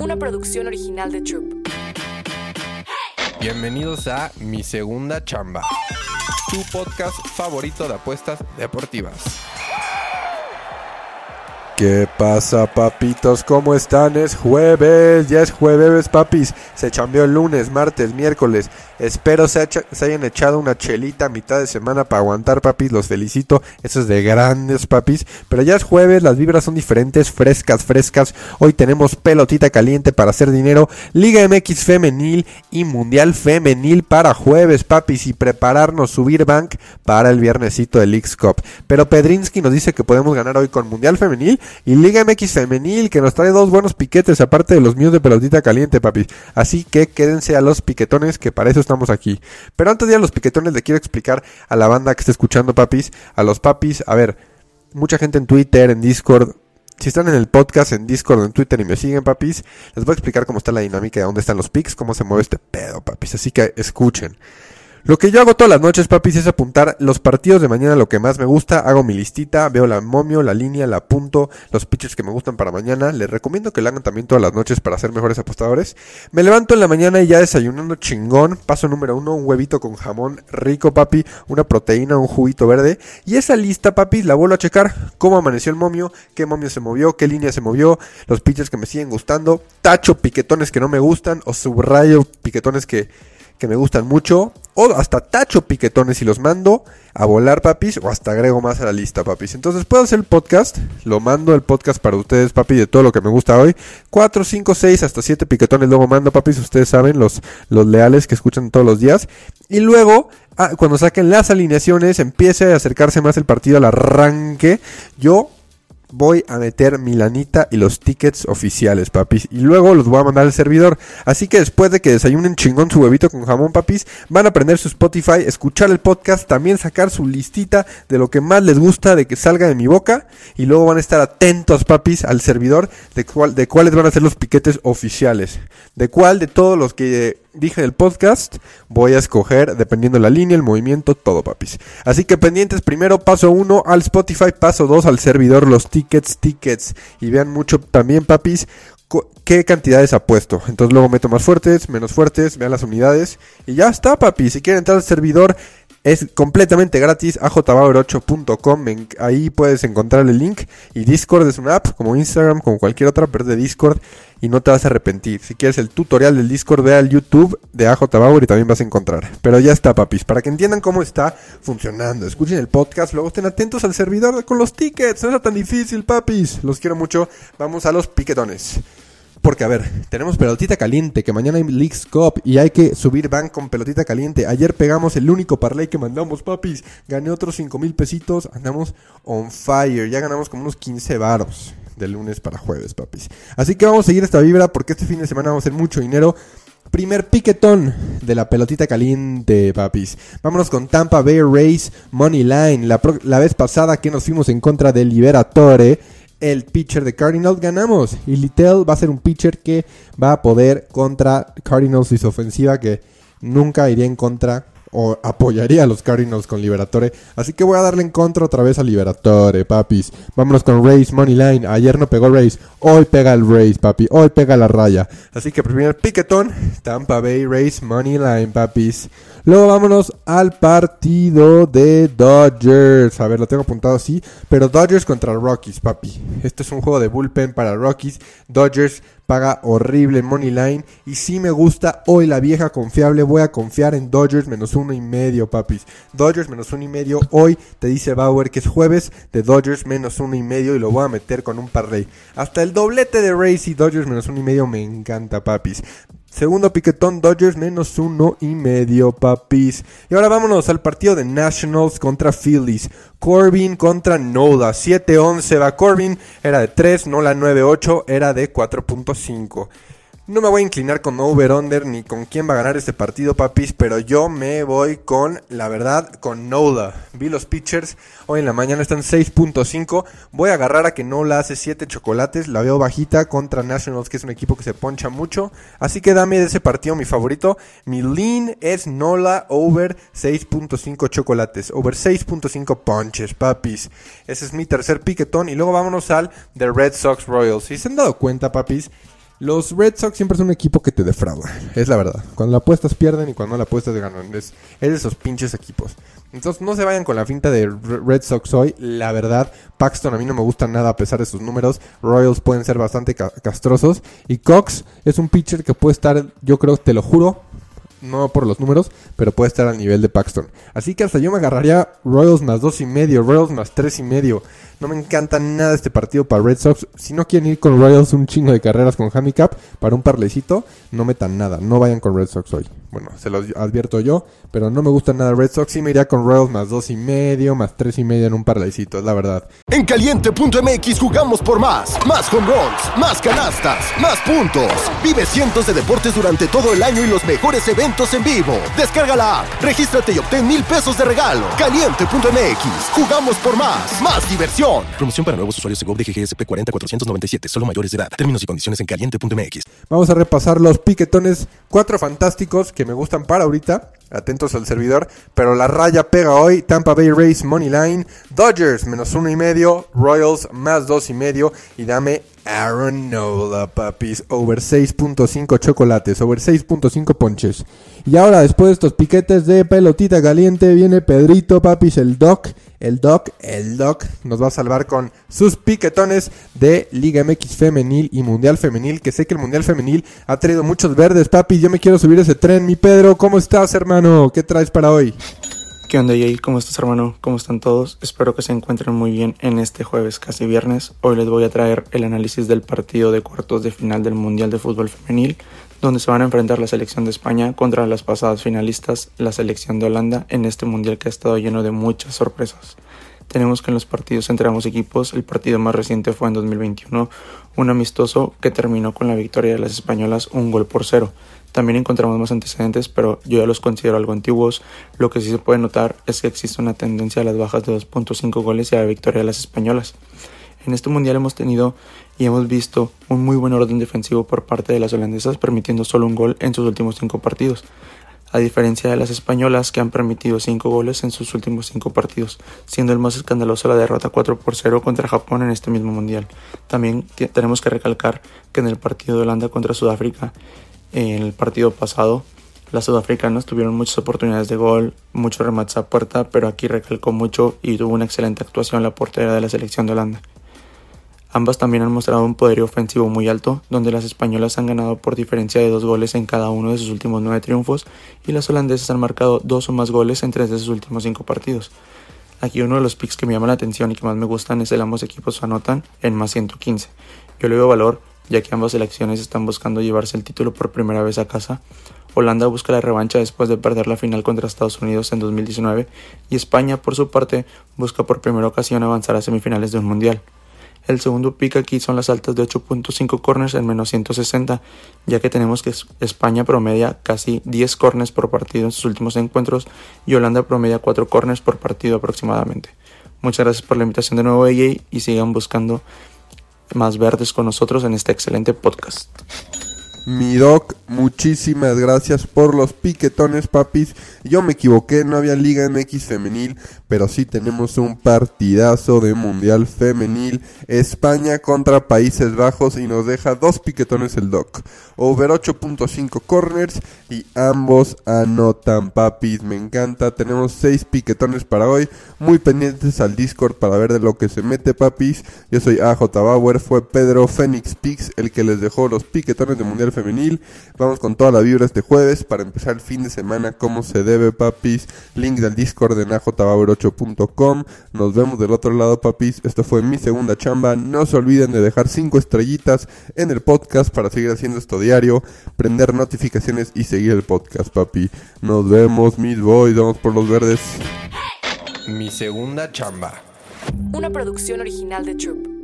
una producción original de Troop. Bienvenidos a Mi Segunda Chamba, tu podcast favorito de apuestas deportivas. ¿Qué pasa, papitos? ¿Cómo están? Es jueves, ya es jueves, papis. Se chambeó el lunes, martes, miércoles. Espero se, se, hayan echado una chelita a mitad de semana para aguantar, papis. Los felicito. Eso es de grandes, papis. Pero ya es jueves, las vibras son diferentes, frescas, frescas. Hoy tenemos pelotita caliente para hacer dinero. Liga MX femenil y Mundial femenil para jueves, papis. Y prepararnos, subir bank para el viernesito del X Cup. Pero Pedrinsky nos dice que podemos ganar hoy con Mundial femenil y Liga MX femenil que nos trae dos buenos piquetes aparte de los míos de pelotita caliente, papis. Así que quédense a los piquetones que para eso estamos aquí. Pero antes de ir a los piquetones le quiero explicar a la banda que está escuchando, papis, a los papis, a ver, mucha gente en Twitter, en Discord, si están en el podcast, en Discord, en Twitter y me siguen, papis, les voy a explicar cómo está la dinámica de dónde están los pics, cómo se mueve este pedo, papis. Así que escuchen. Lo que yo hago todas las noches, papis, es apuntar los partidos de mañana, lo que más me gusta. Hago mi listita, veo la momio, la línea, la apunto, los pitchers que me gustan para mañana. Les recomiendo que lo hagan también todas las noches para ser mejores apostadores. Me levanto en la mañana y ya desayunando chingón. Paso número uno, un huevito con jamón rico, papi. Una proteína, un juguito verde. Y esa lista, papis, la vuelvo a checar. Cómo amaneció el momio, qué momio se movió, qué línea se movió, los pitchers que me siguen gustando. Tacho piquetones que no me gustan o subrayo piquetones que que me gustan mucho, o hasta tacho piquetones y los mando a volar, papis, o hasta agrego más a la lista, papis. Entonces puedo hacer el podcast, lo mando el podcast para ustedes, papi, de todo lo que me gusta hoy. 4, 5, 6, hasta 7 piquetones luego mando, papis, ustedes saben, los, los leales que escuchan todos los días. Y luego, ah, cuando saquen las alineaciones, empiece a acercarse más el partido al arranque, yo voy a meter mi lanita y los tickets oficiales, papis. Y luego los voy a mandar al servidor. Así que después de que desayunen chingón su huevito con jamón, papis, van a aprender su Spotify, escuchar el podcast, también sacar su listita de lo que más les gusta de que salga de mi boca. Y luego van a estar atentos, papis, al servidor de, cuál, de cuáles van a ser los piquetes oficiales. De cuál de todos los que dije en el podcast, voy a escoger, dependiendo de la línea, el movimiento, todo, papis. Así que pendientes, primero paso 1 al Spotify, paso 2 al servidor, los tickets, tickets. Y vean mucho también, papis, qué cantidades ha puesto. Entonces luego meto más fuertes, menos fuertes, vean las unidades. Y ya está, papis. Si quieren entrar al servidor, es completamente gratis, ajbauer8.com, ahí puedes encontrar el link y Discord es una app como Instagram, como cualquier otra, pero de Discord y no te vas a arrepentir. Si quieres el tutorial del Discord, ve al YouTube de AJBauer y también vas a encontrar. Pero ya está, papis, para que entiendan cómo está funcionando. Escuchen el podcast, luego estén atentos al servidor con los tickets, no es tan difícil, papis. Los quiero mucho, vamos a los piquetones. Porque, a ver, tenemos pelotita caliente, que mañana hay Leagues Cup y hay que subir van con pelotita caliente. Ayer pegamos el único parlay que mandamos, papis. Gané otros 5 mil pesitos. Andamos on fire. Ya ganamos como unos 15 varos de lunes para jueves, papis. Así que vamos a seguir esta vibra porque este fin de semana vamos a hacer mucho dinero. Primer piquetón de la pelotita caliente, papis. Vámonos con Tampa Bay Race Money Line. La, la vez pasada que nos fuimos en contra del Liberatore el pitcher de Cardinals, ganamos. Y Littell va a ser un pitcher que va a poder contra Cardinals y su ofensiva que nunca iría en contra o apoyaría a los Cardinals con Liberatore. Así que voy a darle en contra otra vez a Liberatore, papis. Vámonos con Race Money Line. Ayer no pegó Race, hoy pega el Race, papi. Hoy pega la raya. Así que primer piquetón, Tampa Bay Race Money Line, papis. Luego vámonos al partido de Dodgers. A ver, lo tengo apuntado así. Pero Dodgers contra Rockies, papi. Este es un juego de bullpen para Rockies. Dodgers paga horrible Money Line. Y si me gusta hoy la vieja confiable, voy a confiar en Dodgers menos uno y medio, papis. Dodgers menos uno y medio. Hoy te dice Bauer que es jueves de Dodgers menos uno y medio. Y lo voy a meter con un parlay. Hasta el doblete de Race y Dodgers menos uno y medio me encanta, papis. Segundo piquetón, Dodgers menos uno y medio, papis. Y ahora vámonos al partido de Nationals contra Phillies. Corbin contra Nola. 7-11 va Corbin. Era de 3, Nola 9-8. Era de 4.5. No me voy a inclinar con over-under ni con quién va a ganar este partido, papis, pero yo me voy con, la verdad, con Nola. Vi los pitchers, hoy en la mañana están 6.5. Voy a agarrar a que Nola hace 7 chocolates, la veo bajita contra Nationals, que es un equipo que se poncha mucho. Así que dame de ese partido mi favorito. Mi lean es Nola over 6.5 chocolates, over 6.5 punches, papis. Ese es mi tercer piquetón. Y luego vámonos al The Red Sox Royals. Si se han dado cuenta, papis, Los Red Sox siempre son un equipo que te defrauda, es la verdad. Cuando la apuestas pierden y cuando la apuestas ganan. Es, es de esos pinches equipos. Entonces no se vayan con la finta de Red Sox hoy. La verdad, Paxton a mí no me gusta nada a pesar de sus números. Royals pueden ser bastante castrosos. Y Cox es un pitcher que puede estar, yo creo, te lo juro, no por los números, pero puede estar al nivel de Paxton. Así que hasta yo me agarraría Royals más dos y medio, Royals más tres y medio. No me encanta nada este partido para Red Sox. Si no quieren ir con Royals un chingo de carreras con handicap para un parlecito, no metan nada. No vayan con Red Sox hoy. Bueno, se los advierto yo, pero no me gusta nada Red Sox. Sí me iría con Royals más dos y medio, más tres y medio en un parlecito, es la verdad. En caliente.mx jugamos por más. Más home runs, más canastas, más puntos. Vive cientos de deportes durante todo el año y los mejores eventos en vivo. Descarga la app, regístrate y obtén mil pesos de regalo. Caliente.mx, jugamos por más. Más diversión. Promoción para nuevos usuarios de GOV de GGSP 40497, solo mayores de edad. Términos y condiciones en caliente.mx. Vamos a repasar los piquetones, cuatro fantásticos que me gustan para ahorita. Atentos al servidor, pero la raya pega hoy. Tampa Bay Race Money Line, Dodgers menos uno y medio, Royals más dos y medio y dame Aaron Nola, papis. Over 6.5 chocolates, over 6.5 ponches. Y ahora, después de estos piquetes de pelotita caliente, viene Pedrito, papis, el Doc. El Doc, el Doc nos va a salvar con sus piquetones de Liga MX Femenil y Mundial Femenil. Que sé que el Mundial Femenil ha traído muchos verdes, papis. Yo me quiero subir ese tren, mi Pedro. ¿Cómo estás, hermano? ¿Qué traes para hoy? ¿Qué onda, Jay? ¿Cómo estás, hermano? ¿Cómo están todos? Espero que se encuentren muy bien en este jueves, casi viernes. Hoy les voy a traer el análisis del partido de cuartos de final del Mundial de Fútbol Femenil, donde se van a enfrentar la selección de España contra las pasadas finalistas, la selección de Holanda, en este Mundial que ha estado lleno de muchas sorpresas. Tenemos que en los partidos entre ambos equipos, el partido más reciente fue en 2021, un amistoso que terminó con la victoria de las españolas un gol por cero. También encontramos más antecedentes, pero yo ya los considero algo antiguos. Lo que sí se puede notar es que existe una tendencia a las bajas de 2.5 goles y a la victoria de las españolas. En este mundial hemos tenido y hemos visto un muy buen orden defensivo por parte de las holandesas, permitiendo solo un gol en sus últimos cinco partidos, a diferencia de las españolas que han permitido cinco goles en sus últimos cinco partidos, siendo el más escandaloso la derrota 4 por 0 contra Japón en este mismo mundial. También tenemos que recalcar que en el partido de Holanda contra Sudáfrica en el partido pasado, las sudafricanas tuvieron muchas oportunidades de gol, muchos remates a puerta, pero aquí recalcó mucho y tuvo una excelente actuación la portera de la selección de Holanda. Ambas también han mostrado un poderío ofensivo muy alto, donde las españolas han ganado por diferencia de dos goles en cada uno de sus últimos nueve triunfos y las holandesas han marcado dos o más goles en tres de sus últimos cinco partidos. Aquí uno de los picks que me llama la atención y que más me gustan es el ambos equipos anotan en más 115. Yo le veo valor ya que ambas selecciones están buscando llevarse el título por primera vez a casa. Holanda busca la revancha después de perder la final contra Estados Unidos en 2019 y España, por su parte, busca por primera ocasión avanzar a semifinales de un mundial. El segundo pick aquí son las altas de 8.5 corners en menos 160, ya que tenemos que España promedia casi 10 corners por partido en sus últimos encuentros y Holanda promedia 4 corners por partido aproximadamente. Muchas gracias por la invitación de nuevo, AJ, y sigan buscando más verdes con nosotros en este excelente podcast. Mi doc, muchísimas gracias por los piquetones, papis. Yo me equivoqué, no había Liga MX femenil, pero sí tenemos un partidazo de Mundial femenil. España contra Países Bajos y nos deja dos piquetones el doc. Over 8.5 corners y ambos anotan, papis. Me encanta. Tenemos seis piquetones para hoy. Muy pendientes al Discord para ver de lo que se mete, papis. Yo soy AJ Bauer, fue Pedro Phoenix Pix el que les dejó los piquetones de Mundial femenil. Vamos con toda la vibra este jueves para empezar el fin de semana como se debe, papis. Link del Discord en ajbauer8.com. Nos vemos del otro lado, papis. Esto fue mi segunda chamba. No se olviden de dejar 5 estrellitas en el podcast para seguir haciendo esto diario, prender notificaciones y seguir el podcast, papi. Nos vemos, mis boys. Vamos por los verdes. Mi segunda chamba. Una producción original de Troop.